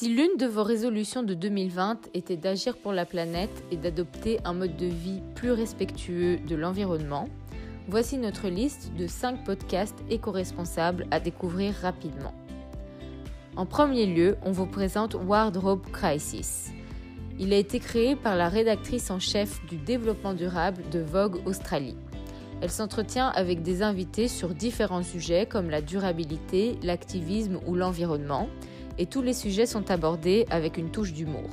Si l'une de vos résolutions de 2020 était d'agir pour la planète et d'adopter un mode de vie plus respectueux de l'environnement, voici notre liste de 5 podcasts éco-responsables à découvrir rapidement. En premier lieu, on vous présente Wardrobe Crisis. Il a été créé par la rédactrice en chef du développement durable de Vogue Australie. Elle s'entretient avec des invités sur différents sujets comme la durabilité, l'activisme ou l'environnement, et tous les sujets sont abordés avec une touche d'humour.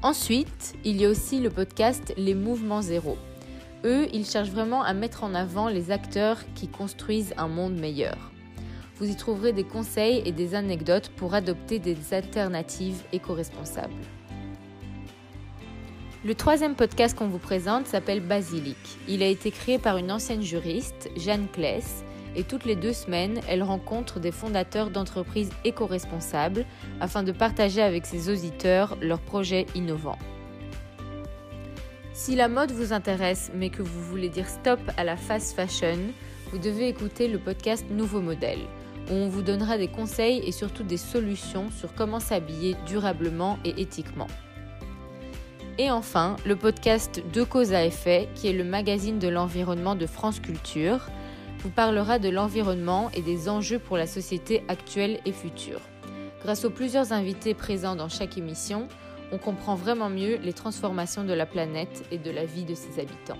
Ensuite, il y a aussi le podcast Les Mouvements Zéro. Eux, ils cherchent vraiment à mettre en avant les acteurs qui construisent un monde meilleur. Vous y trouverez des conseils et des anecdotes pour adopter des alternatives éco-responsables. Le troisième podcast qu'on vous présente s'appelle Basilic. Il a été créé par une ancienne juriste, Jeanne Kless, et toutes les deux semaines, elle rencontre des fondateurs d'entreprises éco-responsables afin de partager avec ses auditeurs leurs projets innovants. Si la mode vous intéresse mais que vous voulez dire stop à la fast fashion, vous devez écouter le podcast Nouveau Modèle, où on vous donnera des conseils et surtout des solutions sur comment s'habiller durablement et éthiquement. Et enfin, le podcast Deux causes à effet, qui est le magazine de l'environnement de France Culture, vous parlera de l'environnement et des enjeux pour la société actuelle et future. Grâce aux plusieurs invités présents dans chaque émission, on comprend vraiment mieux les transformations de la planète et de la vie de ses habitants.